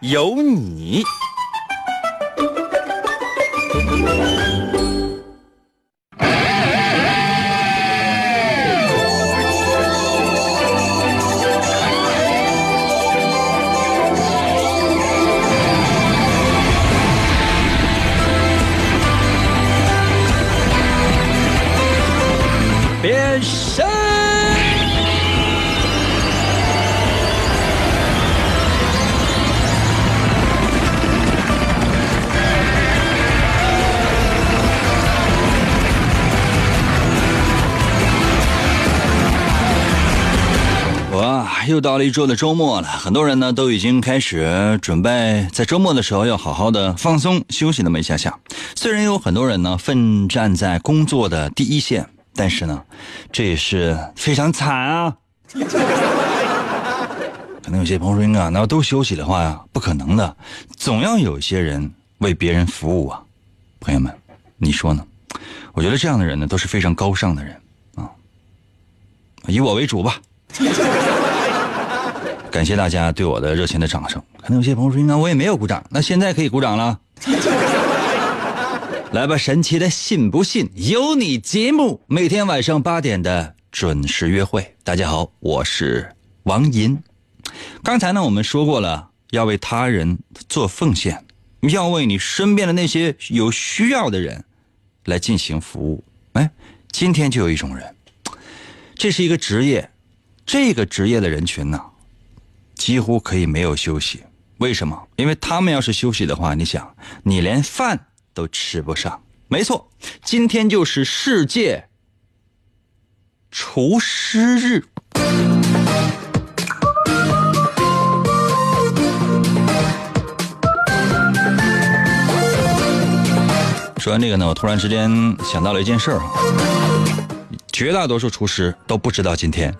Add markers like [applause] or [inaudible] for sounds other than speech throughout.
有你。到了一周的周末了，很多人呢都已经开始准备在周末的时候要好好的放松休息那么一下下。虽然有很多人呢奋战在工作的第一线，但是呢，这也是非常惨啊。可能有些朋友说：“啊，那要都休息的话呀，不可能的，总要有一些人为别人服务啊。”朋友们，你说呢？我觉得这样的人呢都是非常高尚的人啊。以我为主吧。感谢大家对我的热情的掌声。可能有些朋友说：“应该我也没有鼓掌。”那现在可以鼓掌了。[laughs] 来吧，神奇的信不信由你节目，每天晚上八点的准时约会。大家好，我是王银。刚才呢，我们说过了，要为他人做奉献，要为你身边的那些有需要的人来进行服务。哎，今天就有一种人，这是一个职业。这个职业的人群呢，几乎可以没有休息。为什么？因为他们要是休息的话，你想，你连饭都吃不上。没错，今天就是世界厨师日。说完这个呢，我突然之间想到了一件事儿，绝大多数厨师都不知道今天。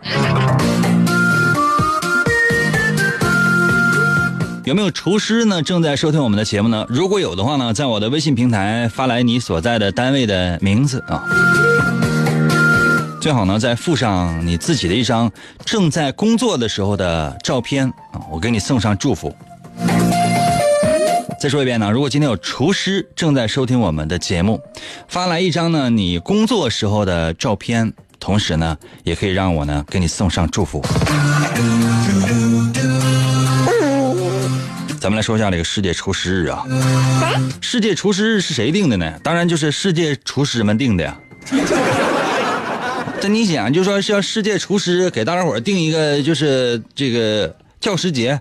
有没有厨师呢？正在收听我们的节目呢？如果有的话呢，在我的微信平台发来你所在的单位的名字啊，最好呢再附上你自己的一张正在工作的时候的照片啊，我给你送上祝福。再说一遍呢，如果今天有厨师正在收听我们的节目，发来一张呢你工作时候的照片，同时呢也可以让我呢给你送上祝福。咱们来说一下这个世界厨师日啊，世界厨师日是谁定的呢？当然就是世界厨师们定的呀。[laughs] 这你想，就说是要世界厨师给大家伙定一个，就是这个教师节。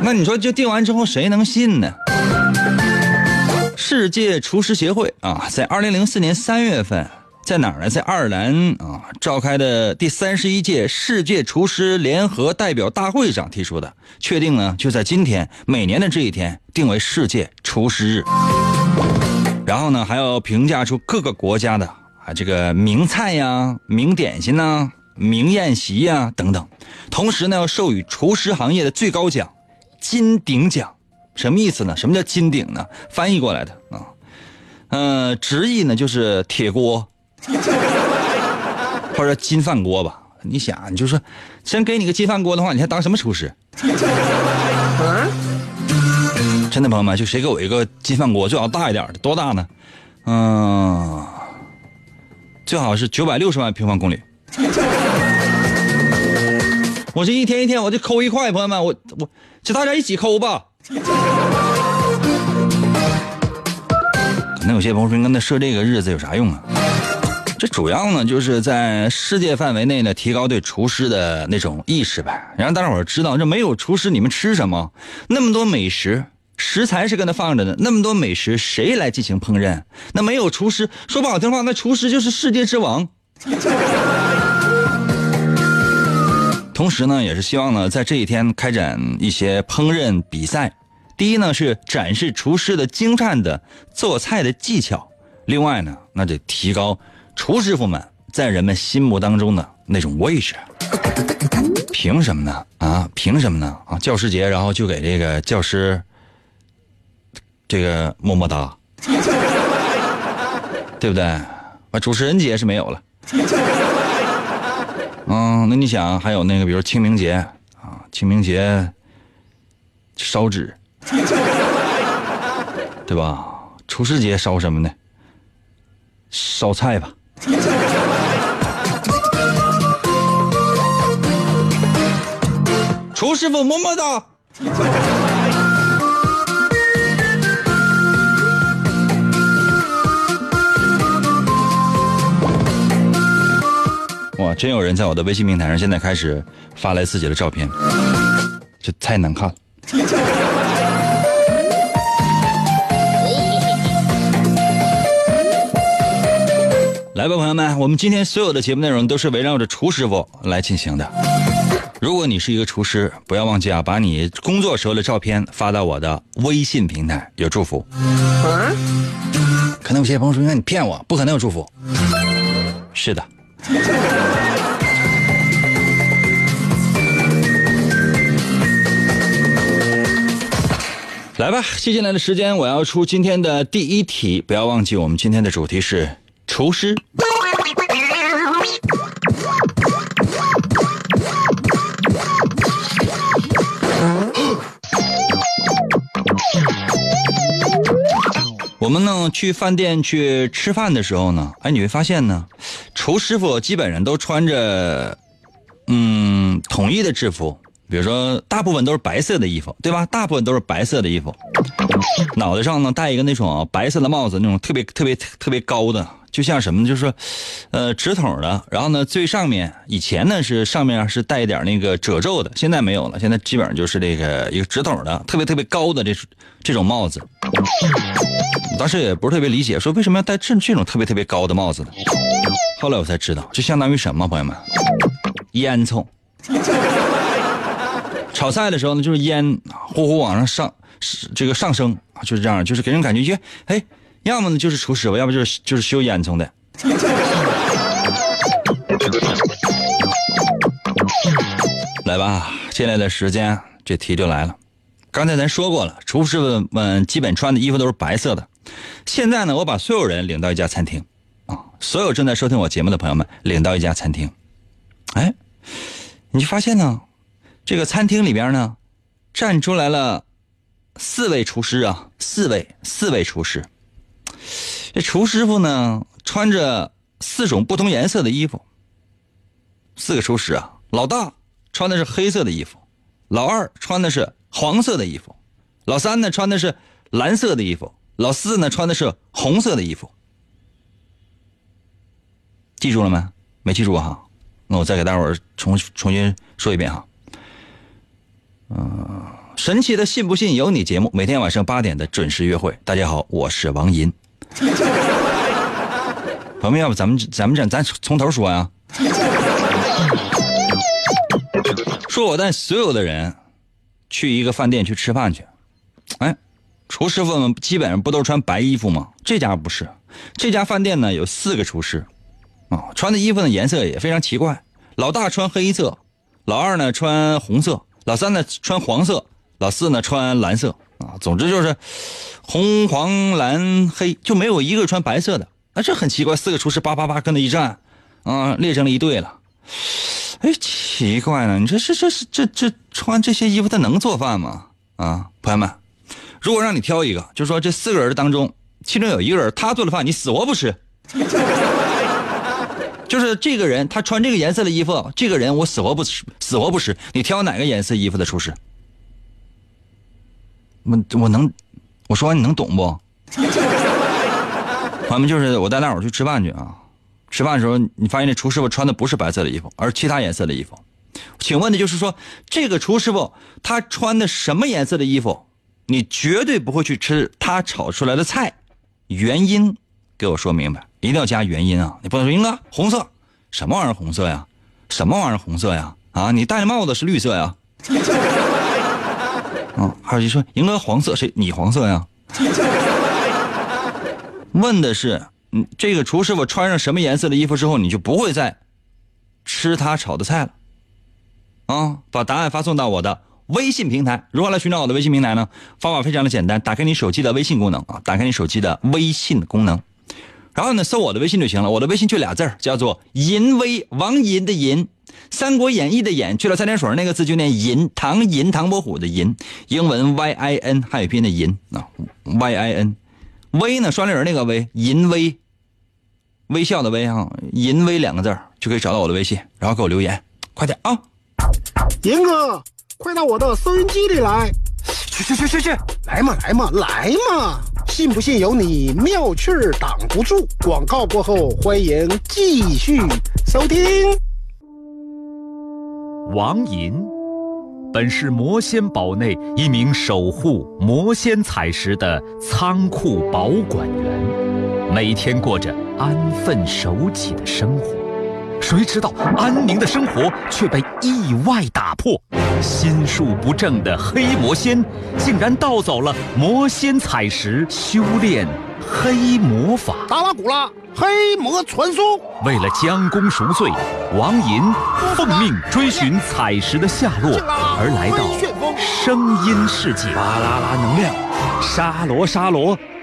那你说就定完之后谁能信呢？世界厨师协会啊，在二零零四年三月份，在哪儿呢？在爱尔兰啊召开的第三十一届世界厨师联合代表大会上提出的，确定呢就在今天，每年的这一天定为世界厨师日。然后呢，还要评价出各个国家的啊这个名菜呀、名点心呐、名宴席呀等等，同时呢要授予厨师行业的最高奖。金鼎奖，什么意思呢？什么叫金鼎呢？翻译过来的啊，呃，直译呢就是铁锅，[laughs] 或者金饭锅吧。你想，你就说，真给你个金饭锅的话，你还当什么厨师？[laughs] 真的朋友们，就谁给我一个金饭锅，最好大一点的，多大呢？嗯，最好是九百六十万平方公里。我这一天一天，我就抠一块，朋友们，我我就大家一起抠吧。可能有些朋友说，那设这个日子有啥用啊？这主要呢，就是在世界范围内呢，提高对厨师的那种意识呗，让大家伙知道，这没有厨师你们吃什么？那么多美食，食材是跟那放着的，那么多美食谁来进行烹饪？那没有厨师，说不好听话，那厨师就是世界之王。同时呢，也是希望呢，在这一天开展一些烹饪比赛。第一呢，是展示厨师的精湛的做菜的技巧；另外呢，那得提高厨师傅们在人们心目当中的那种位置。凭什么呢？啊，凭什么呢？啊，教师节，然后就给这个教师这个么么哒，[laughs] 对不对？啊，主持人节是没有了。嗯，那你想还有那个，比如清明节啊，清明节烧纸，对吧？厨师节烧什么呢？烧菜吧。[laughs] 厨师傅么么哒。[laughs] 哇，真有人在我的微信平台上现在开始发来自己的照片，这太难看了。来吧，朋友们，我们今天所有的节目内容都是围绕着厨师傅来进行的。如果你是一个厨师，不要忘记啊，把你工作时候的照片发到我的微信平台，有祝福。啊可能有些朋友说：“那你骗我，不可能有祝福。”是的。[laughs] 来吧，接下来的时间我要出今天的第一题，不要忘记我们今天的主题是厨师。我们呢去饭店去吃饭的时候呢，哎，你会发现呢，厨师傅基本上都穿着嗯统一的制服，比如说大部分都是白色的衣服，对吧？大部分都是白色的衣服，脑袋上呢戴一个那种白色的帽子，那种特别特别特别高的，就像什么，就是说，呃，直筒的。然后呢，最上面以前呢是上面是带一点那个褶皱的，现在没有了，现在基本上就是这个一个直筒的，特别特别高的这这种帽子。当时也不是特别理解，说为什么要戴这这种特别特别高的帽子呢？后来我才知道，这相当于什么，朋友们？烟囱。[laughs] 炒菜的时候呢，就是烟呼呼往上上，这个上升，就是这样，就是给人感觉就，哎，要么呢就是厨师傅，要不就是就是修烟囱的。来吧，接下来的时间这题就来了。刚才咱说过了，厨师们基本穿的衣服都是白色的。现在呢，我把所有人领到一家餐厅，啊，所有正在收听我节目的朋友们领到一家餐厅，哎，你就发现呢，这个餐厅里边呢，站出来了四位厨师啊，四位四位厨师。这厨师傅呢，穿着四种不同颜色的衣服。四个厨师啊，老大穿的是黑色的衣服，老二穿的是。黄色的衣服，老三呢穿的是蓝色的衣服，老四呢穿的是红色的衣服。记住了没？没记住哈？那我再给大伙儿重重新说一遍哈。嗯，神奇的信不信由你节目，每天晚上八点的准时约会。大家好，我是王银。[laughs] 朋友们，要不咱们咱们这咱从头说呀？说我带所有的人。去一个饭店去吃饭去，哎，厨师傅们基本上不都穿白衣服吗？这家不是，这家饭店呢有四个厨师，啊，穿的衣服呢颜色也非常奇怪。老大穿黑色，老二呢穿红色，老三呢穿黄色，老四呢穿蓝色，啊，总之就是红黄蓝黑，就没有一个穿白色的。啊，这很奇怪，四个厨师叭叭叭跟那一站，啊，列成了一队了。哎，奇怪了，你说这是这这这穿这些衣服，他能做饭吗？啊，朋友们，如果让你挑一个，就说这四个人当中，其中有一个人他做的饭，你死活不吃。[laughs] 就是这个人，他穿这个颜色的衣服，这个人我死活不吃，死活不吃。你挑哪个颜色衣服的厨师？我我能，我说完你能懂不？朋友们，就是我带大伙去吃饭去啊。吃饭的时候，你发现那厨师傅穿的不是白色的衣服，而其他颜色的衣服。请问的就是说，这个厨师傅他穿的什么颜色的衣服，你绝对不会去吃他炒出来的菜。原因给我说明白，一定要加原因啊！你不能说英哥红色，什么玩意儿红色呀？什么玩意儿红色呀？啊，你戴的帽子是绿色呀。[laughs] 啊，还有就说赢哥黄色，谁你黄色呀？[laughs] 问的是，嗯，这个厨师傅穿上什么颜色的衣服之后，你就不会再吃他炒的菜了。啊，把答案发送到我的微信平台。如何来寻找我的微信平台呢？方法非常的简单，打开你手机的微信功能啊，打开你手机的微信功能，然后呢，搜我的微信就行了。我的微信就俩字儿，叫做“淫威”，王淫的淫，《三国演义》的演，去了三点水那个字就念淫，唐银唐伯虎的银，英文 Y I N 汉语拼音的淫啊，Y I N，威呢双立人那个威，淫威，微笑的微啊，淫威两个字儿就可以找到我的微信，然后给我留言，快点啊！严哥，快到我的收音机里来！去去去去去！来嘛来嘛来嘛！信不信由你，妙趣儿挡不住。广告过后，欢迎继续收听。王银，本是魔仙堡内一名守护魔仙彩石的仓库保管员，每天过着安分守己的生活。谁知道安宁的生活却被意外打破，心术不正的黑魔仙竟然盗走了魔仙彩石，修炼黑魔法。达拉古拉，黑魔传说。为了将功赎罪，王银奉命追寻彩石的下落，而来到声音世界。巴啦啦能量，沙罗沙罗。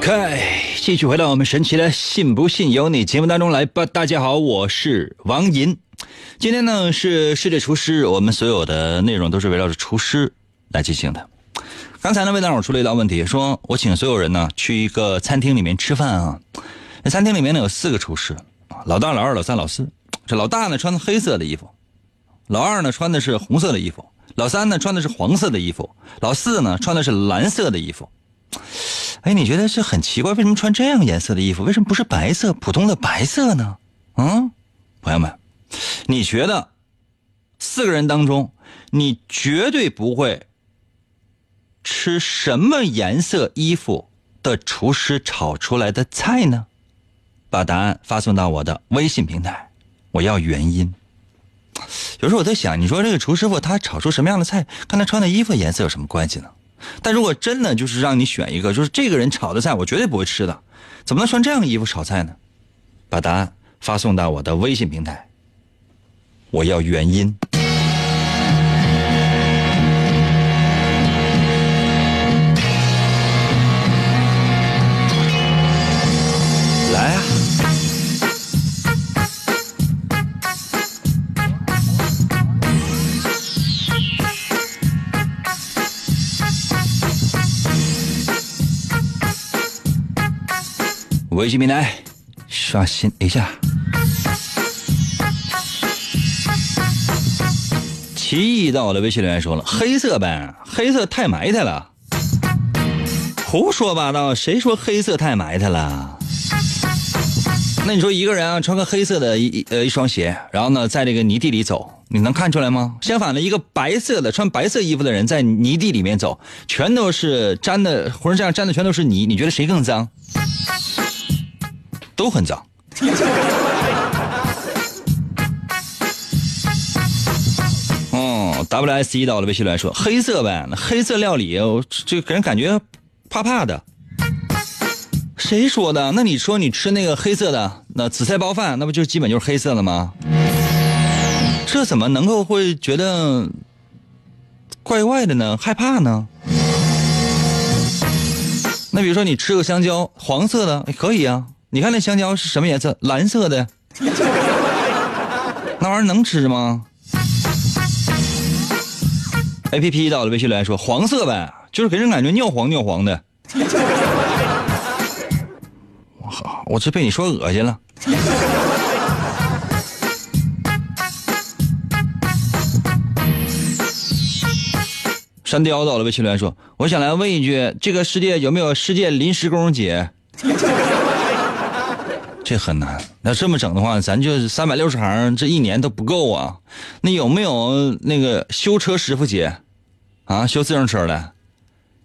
开，继续回到我们神奇的“信不信由你”节目当中来吧。大家好，我是王银。今天呢是世界厨师，我们所有的内容都是围绕着厨师来进行的。刚才呢，魏大伙出了一道问题，说我请所有人呢去一个餐厅里面吃饭啊。那餐厅里面呢有四个厨师，老大、老二、老三、老四。这老大呢穿的黑色的衣服，老二呢穿的是红色的衣服，老三呢穿的是黄色的衣服，老四呢穿的是蓝色的衣服。哎，你觉得这很奇怪？为什么穿这样颜色的衣服？为什么不是白色普通的白色呢？嗯，朋友们，你觉得四个人当中，你绝对不会吃什么颜色衣服的厨师炒出来的菜呢？把答案发送到我的微信平台，我要原因。有时候我在想，你说这个厨师傅他炒出什么样的菜，跟他穿的衣服颜色有什么关系呢？但如果真的就是让你选一个，就是这个人炒的菜，我绝对不会吃的，怎么能穿这样的衣服炒菜呢？把答案发送到我的微信平台，我要原因。微信平台刷新一下。奇异到我的微信留言说了：“黑色呗，黑色太埋汰了。”胡说八道，谁说黑色太埋汰了？那你说一个人啊，穿个黑色的一呃一双鞋，然后呢，在这个泥地里走，你能看出来吗？相反的，一个白色的穿白色衣服的人在泥地里面走，全都是沾的，浑身上沾的全都是泥，你觉得谁更脏？都很脏。哦，W S E 到我的微信来说，黑色呗，那黑色料理，这给人感觉怕怕的。谁说的？那你说你吃那个黑色的那紫菜包饭，那不就基本就是黑色的吗？这怎么能够会觉得怪怪的呢？害怕呢？那比如说你吃个香蕉，黄色的可以啊。你看那香蕉是什么颜色？蓝色的。[laughs] 那玩意儿能吃吗？App 倒了微信来说黄色呗就是给人感觉尿黄尿黄的。[laughs] 我靠我这被你说恶心了。山雕倒了微信来说我想来问一句这个世界有没有世界临时工姐？这很难。那这么整的话，咱就三百六十行，这一年都不够啊。那有没有那个修车师傅节？啊，修自行车的？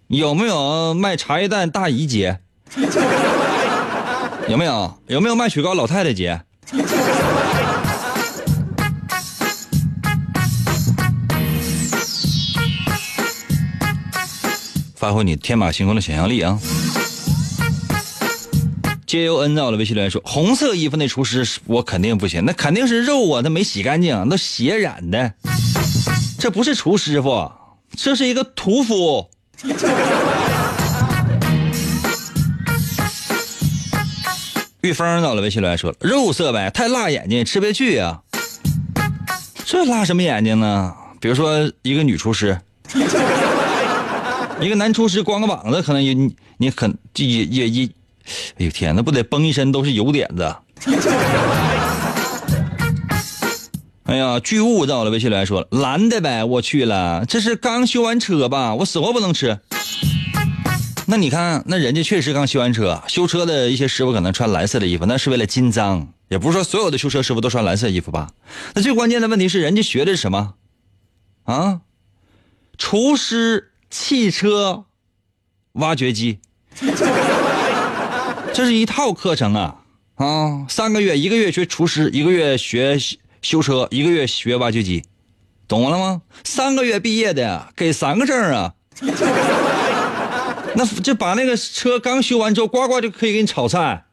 有没有卖茶叶蛋大姨节？[laughs] 有没有？有没有卖雪糕老太太节？发挥你天马行空的想象力啊！J U N 到了微信留言说：“红色衣服那厨师我肯定不行，那肯定是肉啊，他没洗干净，那血染的，这不是厨师傅，这是一个屠夫。”玉峰到了微信留言说：“肉色呗，太辣眼睛，吃不下去呀。这辣什么眼睛呢？比如说一个女厨师。”一个男厨师光个膀子，可能也你你很也也也，哎呦天，那不得崩一身都是油点子。哎呀，巨物到了，微信来说蓝的呗，我去了，这是刚修完车吧？我死活不能吃。那你看，那人家确实刚修完车，修车的一些师傅可能穿蓝色的衣服，那是为了金脏，也不是说所有的修车师傅都穿蓝色衣服吧？那最关键的问题是，人家学的是什么？啊，厨师。汽车挖掘机，这是一套课程啊啊！三个月，一个月学厨师，一个月学修车，一个月学挖掘机，懂了吗？三个月毕业的给三个证啊！[laughs] 那就把那个车刚修完之后，呱呱就可以给你炒菜。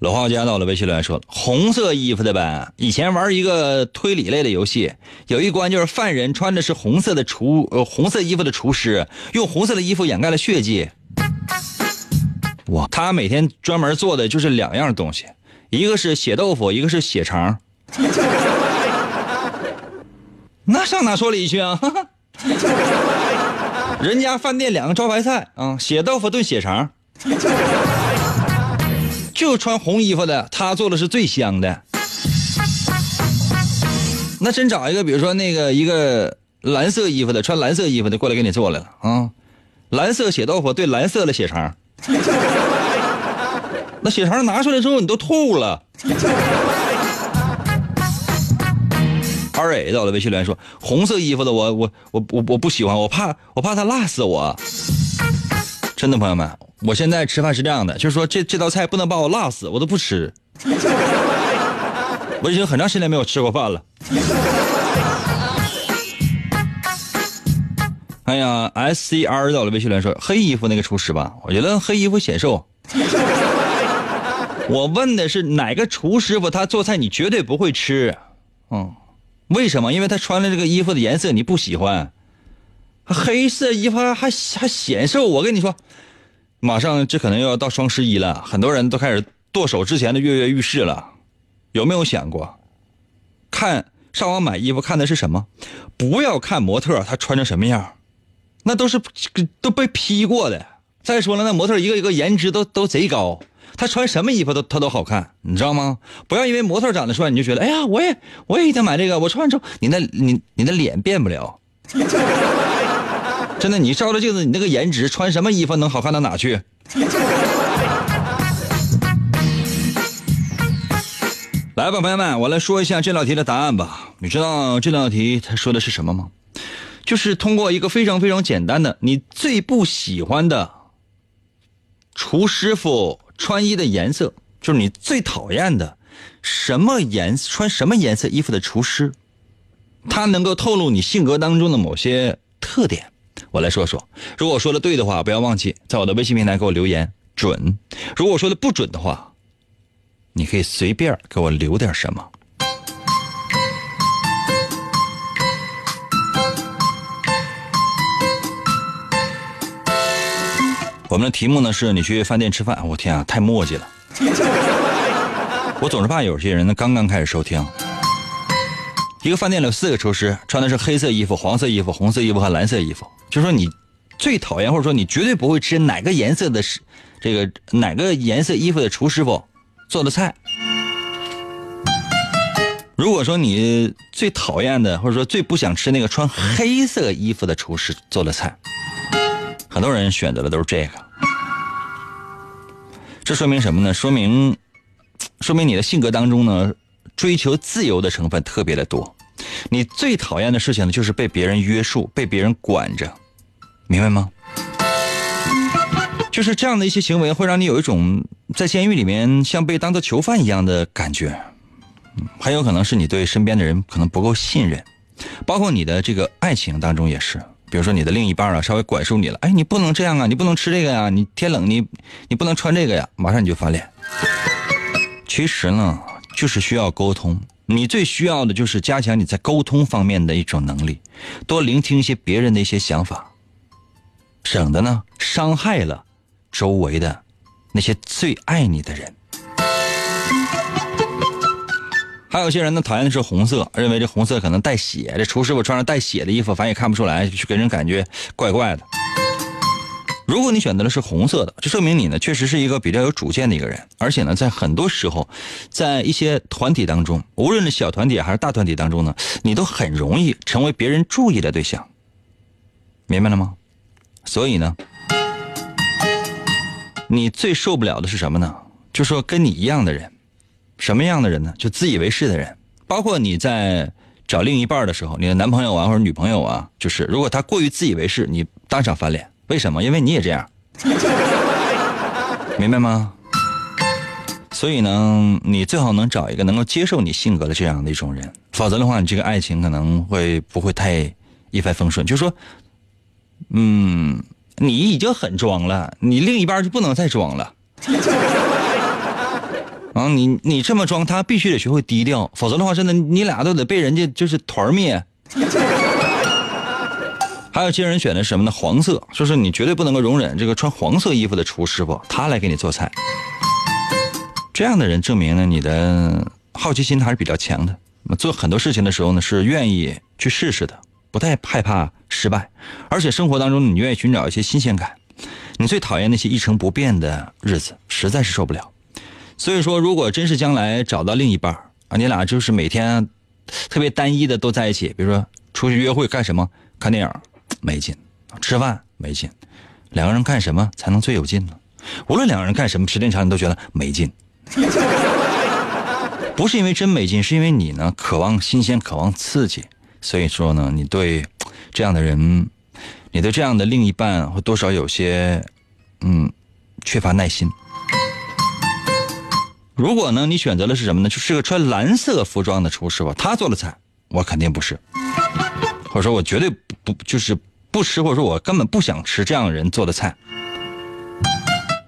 老画家到了，微信留言说：“红色衣服的呗。以前玩一个推理类的游戏，有一关就是犯人穿的是红色的厨呃红色衣服的厨师，用红色的衣服掩盖了血迹。哇，他每天专门做的就是两样东西，一个是血豆腐，一个是血肠。[laughs] 那上哪说理去啊？[laughs] 人家饭店两个招牌菜啊，血豆腐炖血肠。”就穿红衣服的，他做的是最香的。那真找一个，比如说那个一个蓝色衣服的，穿蓝色衣服的过来给你做来了啊！蓝色血豆腐对蓝色的血肠，[laughs] 那血肠拿出来之后你都吐了。[laughs] 二蕊到了微信留言说：“红色衣服的我我我我我不喜欢，我怕我怕他辣死我。”真的朋友们，我现在吃饭是这样的，就是说这这道菜不能把我辣死，我都不吃。[laughs] 我已经很长时间没有吃过饭了。哎呀，S C R 到了微信来说黑衣服那个厨师吧，我觉得黑衣服显瘦。[laughs] 我问的是哪个厨师傅，他做菜你绝对不会吃。嗯，为什么？因为他穿的这个衣服的颜色你不喜欢。黑色衣服还还显瘦，我跟你说，马上这可能又要到双十一了，很多人都开始剁手之前的跃跃欲试了。有没有想过，看上网买衣服看的是什么？不要看模特他穿成什么样，那都是都被 P 过的。再说了，那模特一个一个颜值都都贼高，他穿什么衣服都他都好看，你知道吗？不要因为模特长得帅你就觉得，哎呀，我也我也一定买这个，我穿完之后你那你你的脸变不了。真的，你照着镜子，你那个颜值，穿什么衣服能好看到哪去？来吧，朋友们，我来说一下这道题的答案吧。你知道这道题他说的是什么吗？就是通过一个非常非常简单的，你最不喜欢的厨师傅穿衣的颜色，就是你最讨厌的什么颜穿什么颜色衣服的厨师，他能够透露你性格当中的某些特点。我来说说，如果说的对的话，不要忘记在我的微信平台给我留言准；如果说的不准的话，你可以随便给我留点什么。我们的题目呢是你去饭店吃饭，我天啊，太墨迹了！我总是怕有些人呢刚刚开始收听。一个饭店里有四个厨师，穿的是黑色衣服、黄色衣服、红色衣服和蓝色衣服。就说你最讨厌或者说你绝对不会吃哪个颜色的是这个哪个颜色衣服的厨师傅做的菜。如果说你最讨厌的或者说最不想吃那个穿黑色衣服的厨师做的菜，很多人选择的都是这个。这说明什么呢？说明说明你的性格当中呢，追求自由的成分特别的多。你最讨厌的事情呢，就是被别人约束、被别人管着，明白吗？就是这样的一些行为，会让你有一种在监狱里面像被当做囚犯一样的感觉。很有可能是你对身边的人可能不够信任，包括你的这个爱情当中也是。比如说你的另一半啊，稍微管束你了，哎，你不能这样啊，你不能吃这个呀，你天冷你你不能穿这个呀，马上你就翻脸。其实呢，就是需要沟通。你最需要的就是加强你在沟通方面的一种能力，多聆听一些别人的一些想法，省得呢伤害了周围的那些最爱你的人。还有些人呢，讨厌的是红色，认为这红色可能带血。这厨师傅穿上带血的衣服，反正也看不出来，就给人感觉怪怪的。如果你选择的是红色的，就说明你呢确实是一个比较有主见的一个人，而且呢，在很多时候，在一些团体当中，无论是小团体还是大团体当中呢，你都很容易成为别人注意的对象。明白了吗？所以呢，你最受不了的是什么呢？就说跟你一样的人。什么样的人呢？就自以为是的人，包括你在找另一半的时候，你的男朋友啊或者女朋友啊，就是如果他过于自以为是，你当场翻脸。为什么？因为你也这样，[laughs] 明白吗？所以呢，你最好能找一个能够接受你性格的这样的一种人，否则的话，你这个爱情可能会不会太一帆风顺。就说，嗯，你已经很装了，你另一半就不能再装了。[laughs] 啊，你你这么装，他必须得学会低调，否则的话，真的你俩都得被人家就是团灭。[laughs] 还有些人选的是什么呢？黄色，说是你绝对不能够容忍这个穿黄色衣服的厨师傅，他来给你做菜。这样的人证明呢，你的好奇心还是比较强的。做很多事情的时候呢，是愿意去试试的，不太害怕失败，而且生活当中你愿意寻找一些新鲜感。你最讨厌那些一成不变的日子，实在是受不了。所以说，如果真是将来找到另一半啊，你俩就是每天特别单一的都在一起，比如说出去约会干什么？看电影没劲，吃饭没劲，两个人干什么才能最有劲呢？无论两个人干什么，时间长你都觉得没劲。[laughs] 不是因为真没劲，是因为你呢渴望新鲜，渴望刺激。所以说呢，你对这样的人，你对这样的另一半会多少有些嗯缺乏耐心。如果呢，你选择的是什么呢？就是个穿蓝色服装的厨师吧，他做的菜，我肯定不是，或者说我绝对不就是不吃，或者说我根本不想吃这样的人做的菜。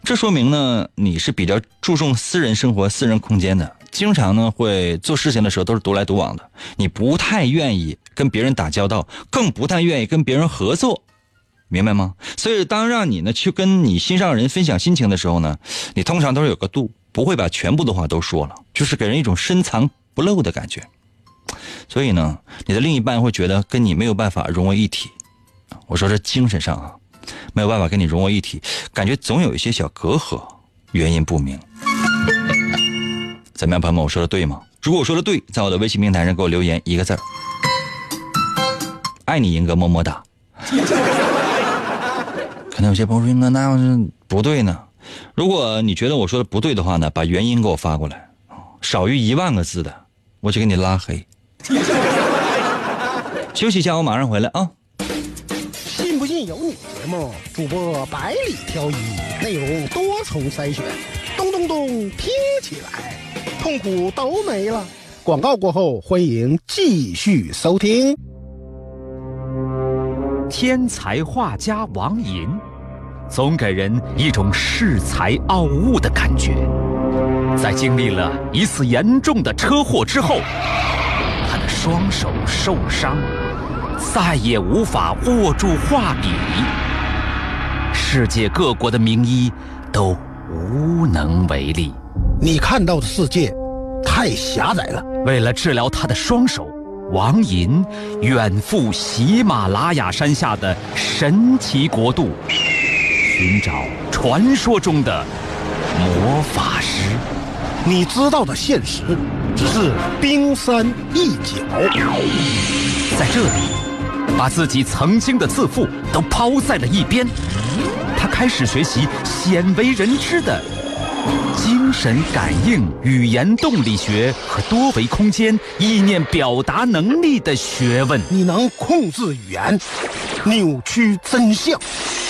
这说明呢，你是比较注重私人生活、私人空间的，经常呢会做事情的时候都是独来独往的，你不太愿意跟别人打交道，更不太愿意跟别人合作，明白吗？所以当让你呢去跟你心上人分享心情的时候呢，你通常都是有个度。不会把全部的话都说了，就是给人一种深藏不露的感觉。所以呢，你的另一半会觉得跟你没有办法融为一体。我说这精神上啊，没有办法跟你融为一体，感觉总有一些小隔阂，原因不明。怎么样，朋友们，我说的对吗？如果我说的对，在我的微信平台上给我留言一个字儿，爱你，英哥，么么哒。可能有些朋友说，那，那要是不对呢？如果你觉得我说的不对的话呢，把原因给我发过来，少于一万个字的，我就给你拉黑。[laughs] 休息一下，我马上回来啊。主播百里挑一，内容多重筛选，咚咚咚，听起来痛苦都没了。广告过后，欢迎继续收听。天才画家王寅。总给人一种恃才傲物的感觉。在经历了一次严重的车祸之后，他的双手受伤，再也无法握住画笔。世界各国的名医都无能为力。你看到的世界太狭窄了。为了治疗他的双手，王银远赴喜马拉雅山下的神奇国度，寻找传说中的魔法师。你知道的现实只是冰山一角。在这里，把自己曾经的自负都抛在了一边，他开始学习鲜为人知的精神感应、语言动力学和多维空间意念表达能力的学问，你能控制语言，扭曲真相。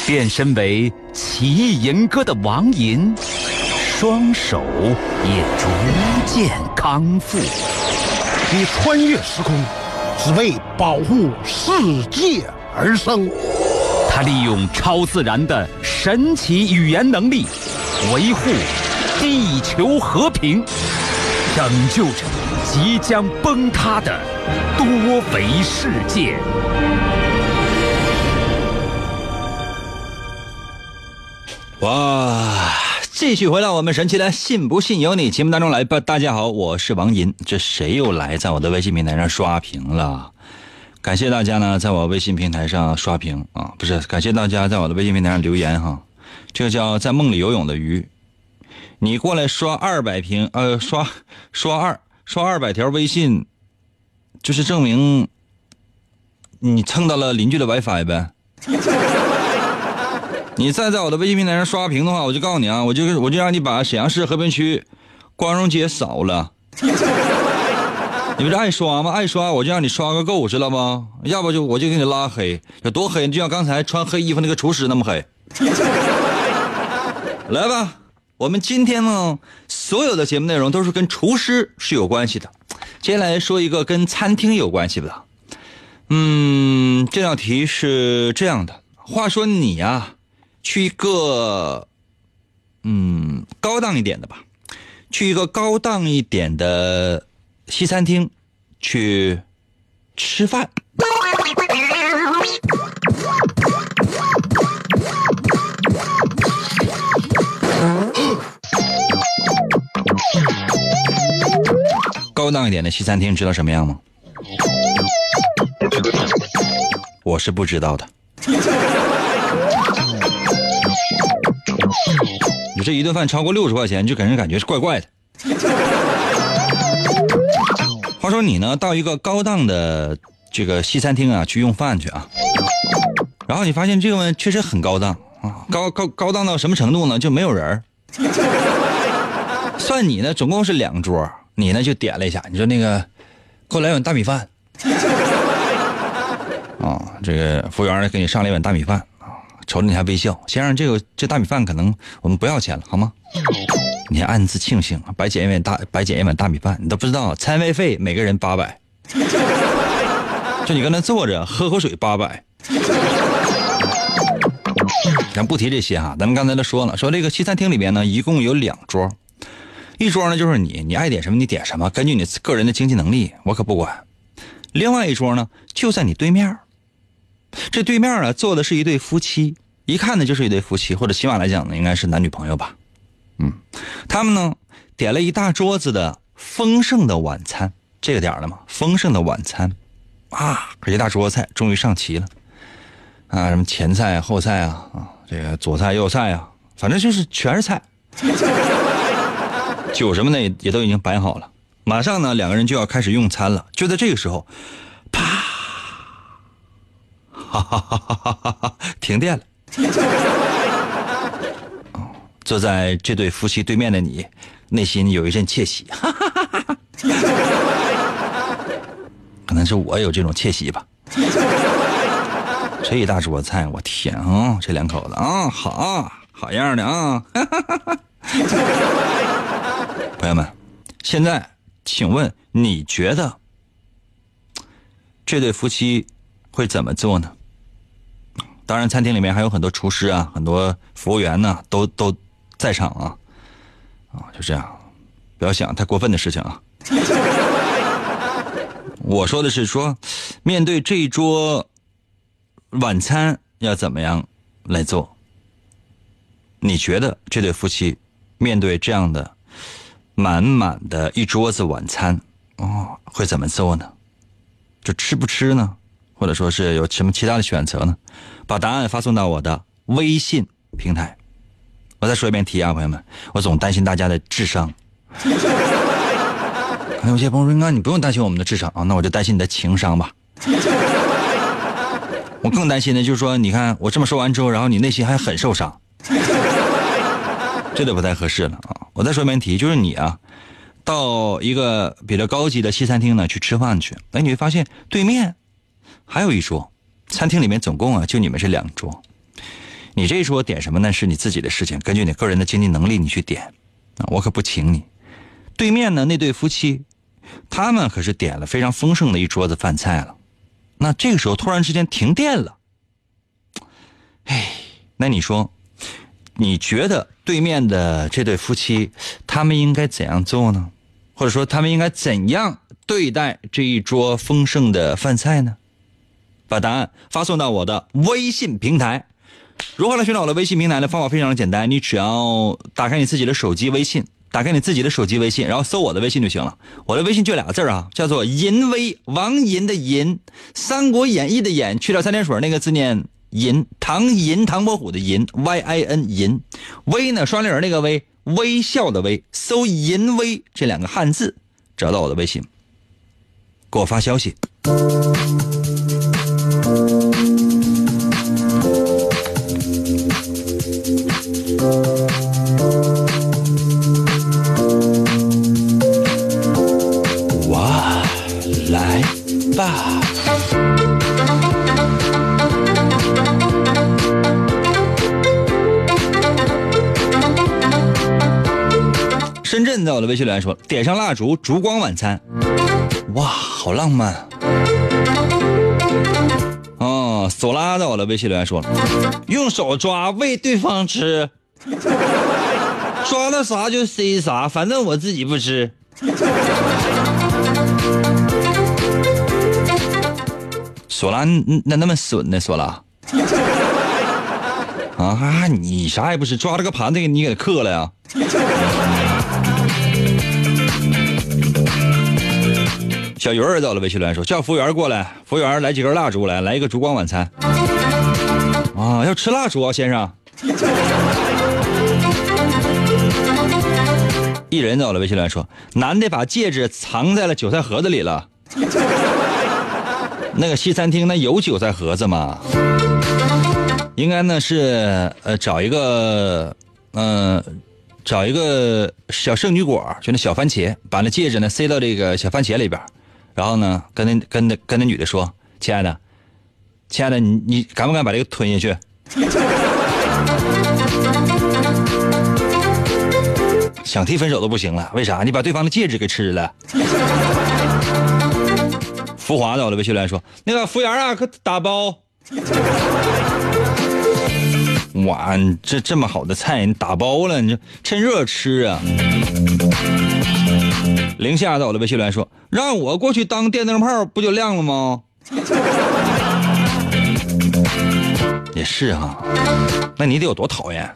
变身为奇异银歌的王银，双手也逐渐康复。你穿越时空，只为保护世界而生。利用超自然的神奇语言能力，维护地球和平，拯救着即将崩塌的多维世界。哇！继续回到我们神奇的“信不信由你”节目当中来吧。大家好，我是王银。这谁又来在我的微信平台上刷屏了？感谢大家呢，在我微信平台上刷屏啊，不是感谢大家在我的微信平台上留言哈。这个叫在梦里游泳的鱼，你过来刷二百屏，呃，刷刷二刷二百条微信，就是证明你蹭到了邻居的 WiFi 呗。你再在我的微信平台上刷屏的话，我就告诉你啊，我就我就让你把沈阳市和平区光荣街扫了。你不是爱刷吗？爱刷我就让你刷个够，知道吗？要不就我就给你拉黑，有多黑？就像刚才穿黑衣服那个厨师那么黑。[laughs] 来吧，我们今天呢，所有的节目内容都是跟厨师是有关系的。接下来说一个跟餐厅有关系的。嗯，这道题是这样的。话说你呀。去一个，嗯，高档一点的吧，去一个高档一点的西餐厅去吃饭。高档一点的西餐厅知道什么样吗？我是不知道的。你这一顿饭超过六十块钱，就给人感觉是怪怪的。话说你呢，到一个高档的这个西餐厅啊去用饭去啊，然后你发现这个确实很高档啊，高高高档到什么程度呢？就没有人 [laughs] 算你呢，总共是两桌，你呢就点了一下，你说那个给我来碗大米饭。[laughs] 啊，这个服务员给你上了一碗大米饭啊。瞅着你还微笑，先生，这个这大米饭可能我们不要钱了，好吗？你还暗自庆幸，白捡一碗大白捡一碗大米饭，你都不知道，餐位费每个人八百，就你搁那坐着喝口水八百。咱不提这些哈，咱们刚才都说了，说这个西餐厅里面呢，一共有两桌，一桌呢就是你，你爱点什么你点什么，根据你个人的经济能力，我可不管。另外一桌呢就在你对面。这对面啊，坐的是一对夫妻，一看呢就是一对夫妻，或者起码来讲呢，应该是男女朋友吧。嗯，他们呢点了一大桌子的丰盛的晚餐，这个点了嘛，丰盛的晚餐啊，一大桌子菜终于上齐了啊，什么前菜、后菜啊，啊，这个左菜、右菜啊，反正就是全是菜，[laughs] 酒什么的也都已经摆好了，马上呢两个人就要开始用餐了，就在这个时候，啪。哈哈哈哈哈！哈停电了。坐在这对夫妻对面的你，内心有一阵窃喜。哈哈哈哈哈！可能是我有这种窃喜吧。这一大桌菜，我天啊！这两口子啊，好好样的啊！[laughs] 朋友们，现在请问你觉得这对夫妻会怎么做呢？当然，餐厅里面还有很多厨师啊，很多服务员呢，都都在场啊，啊，就这样，不要想太过分的事情啊。[laughs] 我说的是说，面对这一桌晚餐要怎么样来做？你觉得这对夫妻面对这样的满满的一桌子晚餐，哦，会怎么做呢？就吃不吃呢？或者说是有什么其他的选择呢？把答案发送到我的微信平台。我再说一遍题啊，朋友们，我总担心大家的智商。[laughs] 有些朋友说：“那你不用担心我们的智商啊，那我就担心你的情商吧。”我更担心的就是说，你看我这么说完之后，然后你内心还很受伤，这就不太合适了啊！我再说一遍题，就是你啊，到一个比较高级的西餐厅呢去吃饭去，哎，你会发现对面还有一桌，餐厅里面总共啊就你们是两桌，你这一桌点什么呢？是你自己的事情，根据你个人的经济能力你去点啊，我可不请你。对面呢那对夫妻，他们可是点了非常丰盛的一桌子饭菜了。那这个时候突然之间停电了，哎，那你说，你觉得对面的这对夫妻他们应该怎样做呢？或者说他们应该怎样对待这一桌丰盛的饭菜呢？把答案发送到我的微信平台。如何来寻找我的微信平台呢？方法非常的简单，你只要打开你自己的手机微信。打开你自己的手机微信，然后搜我的微信就行了。我的微信就俩字啊，叫做“淫威”，王淫的淫，《三国演义》的演，去掉三点水那个字念淫，唐银唐伯虎的银，Y I N 淫，威呢双立人那个威，微笑的微，搜“淫威”这两个汉字，找到我的微信，给我发消息。哇，来吧深圳在我的微信留言说：“点上蜡烛，烛光晚餐。”哇，好浪漫！哦，索拉在我的微信留言说：“用手抓喂对方吃，[laughs] 抓到啥就塞啥，反正我自己不吃。”索拉，那那么损呢？索拉，[laughs] 啊，你啥也不是，抓了个盘子，你给他刻了呀？[laughs] 小鱼儿到了微信来说：“叫服务员过来，服务员来几根蜡烛来，来一个烛光晚餐。”啊，要吃蜡烛啊，先生。一人走了微信留言说：“男的把戒指藏在了韭菜盒子里了。[laughs] ”那个西餐厅那有韭菜盒子吗？应该呢是呃找一个嗯找一个小圣女果，就那小番茄，把那戒指呢塞到这个小番茄里边，然后呢跟那跟那跟那女的说：“亲爱的，亲爱的，你你敢不敢把这个吞下去？” [laughs] 想提分手都不行了，为啥？你把对方的戒指给吃了。浮华的，我的微信留言说：“那个服务员啊，可打包。”哇，这这么好的菜，你打包了，你就趁热吃啊！零下的，我的微信留言说：“让我过去当电灯泡，不就亮了吗？” [laughs] 也是哈，那你得有多讨厌？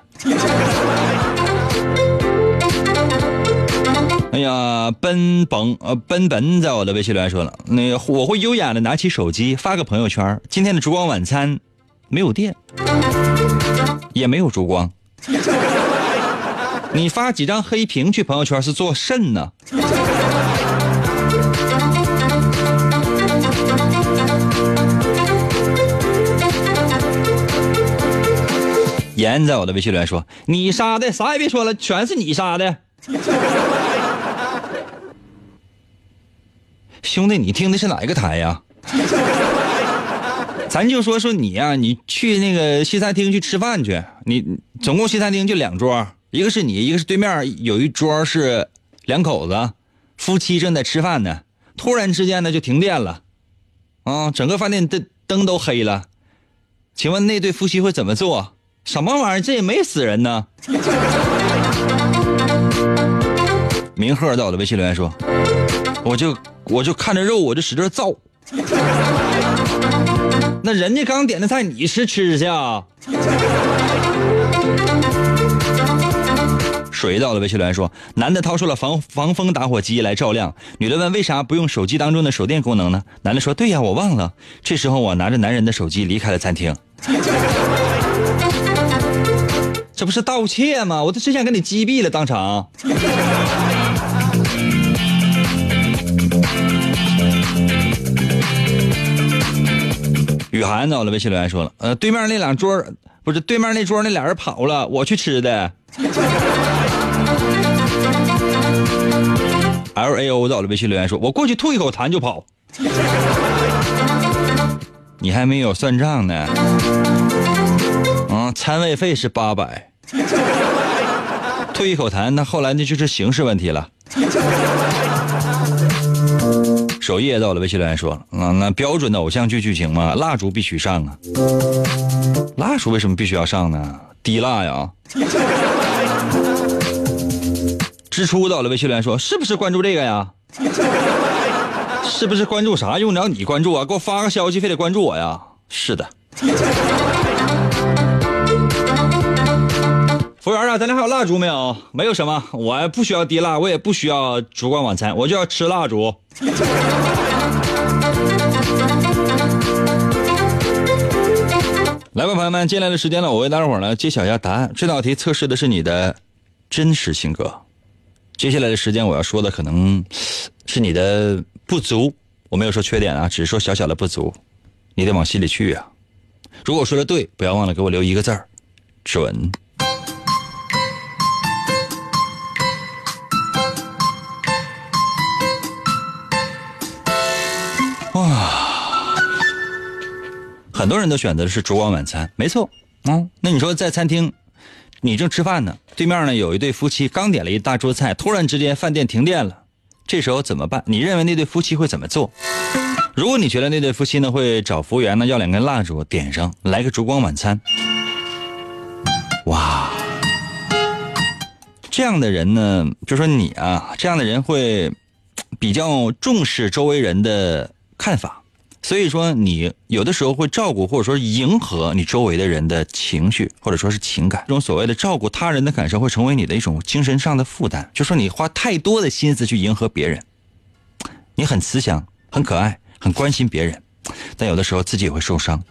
哎呀，奔本呃奔本在我的微信留言说了，那我会优雅的拿起手机发个朋友圈，今天的烛光晚餐没有电，也没有烛光，你发几张黑屏去朋友圈是做甚呢？严在我的微信留言说，你杀的啥也别说了，全是你杀的。兄弟，你听的是哪一个台呀？[laughs] 咱就说说你呀，你去那个西餐厅去吃饭去，你总共西餐厅就两桌，一个是你，一个是对面有一桌是两口子，夫妻正在吃饭呢。突然之间呢就停电了，啊，整个饭店的灯都黑了。请问那对夫妻会怎么做？什么玩意儿？这也没死人呢。[laughs] 明鹤在我的微信留言说，我就。我就看着肉，我就使劲造。那人家刚点的菜，你是吃去啊？水到了维修员说，男的掏出了防防风打火机来照亮，女的问为啥不用手机当中的手电功能呢？男的说对呀，我忘了。这时候我拿着男人的手机离开了餐厅。这不是盗窃吗？我都真想给你击毙了，当场。雨涵到了，微信留言说了，呃，对面那两桌不是对面那桌那俩人跑了，我去吃的。[laughs] L A O 到了，微信留言说，我过去吐一口痰就跑。[laughs] 你还没有算账呢。啊，餐位费是八百，[laughs] 吐一口痰，那后来那就是形式问题了。首页到了，微信留言说，嗯，那标准的偶像剧剧情嘛，蜡烛必须上啊。蜡烛为什么必须要上呢？滴蜡呀。支出到了，微信留言说，是不是关注这个呀？是不是关注啥？用得着你关注啊？给我发个消息，非得关注我呀？是的。服务员啊，咱俩还有蜡烛没有？没有什么，我不需要滴蜡，我也不需要烛光晚餐，我就要吃蜡烛。[laughs] 来吧，朋友们，接下来的时间呢，我为大家伙呢揭晓一下答案。这道题测试的是你的真实性格。接下来的时间我要说的可能是你的不足，我没有说缺点啊，只是说小小的不足，你得往心里去啊。如果说的对，不要忘了给我留一个字儿，准。很多人都选择的是烛光晚餐，没错。嗯，那你说在餐厅，你正吃饭呢，对面呢有一对夫妻刚点了一大桌菜，突然之间饭店停电了，这时候怎么办？你认为那对夫妻会怎么做？如果你觉得那对夫妻呢会找服务员呢要两根蜡烛点上来个烛光晚餐，哇，这样的人呢，就说你啊，这样的人会比较重视周围人的看法。所以说，你有的时候会照顾或者说迎合你周围的人的情绪，或者说是情感。这种所谓的照顾他人的感受，会成为你的一种精神上的负担。就说你花太多的心思去迎合别人，你很慈祥、很可爱、很关心别人，但有的时候自己也会受伤。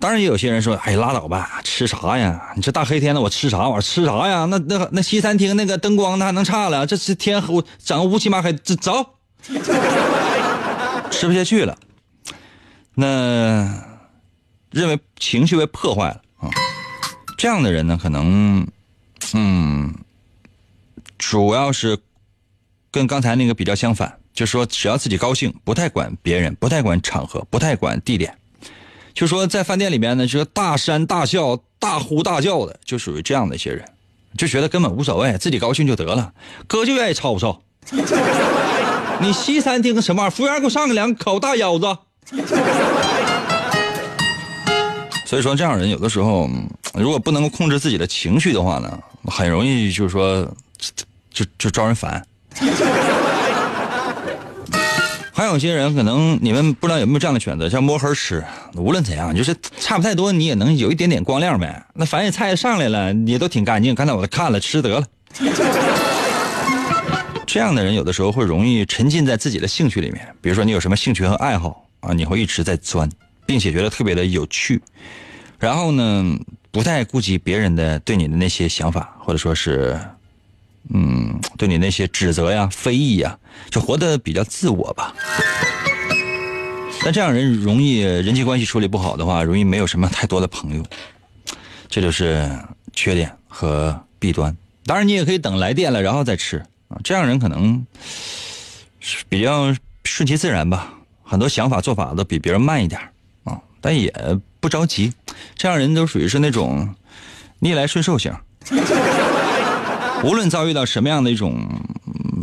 当然，也有些人说：“哎，拉倒吧，吃啥呀？你这大黑天的，我吃啥玩意儿？吃啥呀？那那那西餐厅那个灯光那还能差了？这是天黑，整个乌漆嘛黑，这走，吃不下去了。那认为情绪被破坏了啊？这样的人呢，可能嗯，主要是跟刚才那个比较相反，就是说只要自己高兴，不太管别人，不太管场合，不太管地点。”就说在饭店里面呢，就是大山大笑、大呼大叫的，就属于这样的一些人，就觉得根本无所谓，自己高兴就得了。哥就愿意吵吵。[laughs] 你西餐厅什么玩意儿？服务员给我上个两口大腰子。所以说，这样人有的时候，如果不能够控制自己的情绪的话呢，很容易就是说，就就招人烦。还有些人可能你们不知道有没有这样的选择，像摸黑吃。无论怎样，就是差不太多，你也能有一点点光亮呗。那反正菜上来了，也都挺干净。刚才我都看了，吃得了。[laughs] 这样的人有的时候会容易沉浸在自己的兴趣里面。比如说你有什么兴趣和爱好啊，你会一直在钻，并且觉得特别的有趣。然后呢，不太顾及别人的对你的那些想法，或者说是。嗯，对你那些指责呀、非议呀，就活得比较自我吧。但这样人容易人际关系处理不好的话，容易没有什么太多的朋友，这就是缺点和弊端。当然，你也可以等来电了然后再吃啊。这样人可能比较顺其自然吧，很多想法做法都比别人慢一点啊，但也不着急。这样人都属于是那种逆来顺受型。[laughs] 无论遭遇到什么样的一种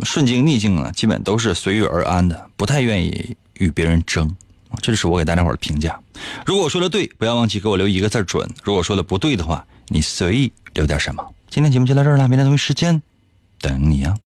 顺境逆境啊，基本都是随遇而安的，不太愿意与别人争。这就是我给大家伙的评价。如果我说的对，不要忘记给我留一个字准；如果说的不对的话，你随意留点什么。今天节目就到这儿了，明天同一时间等你啊。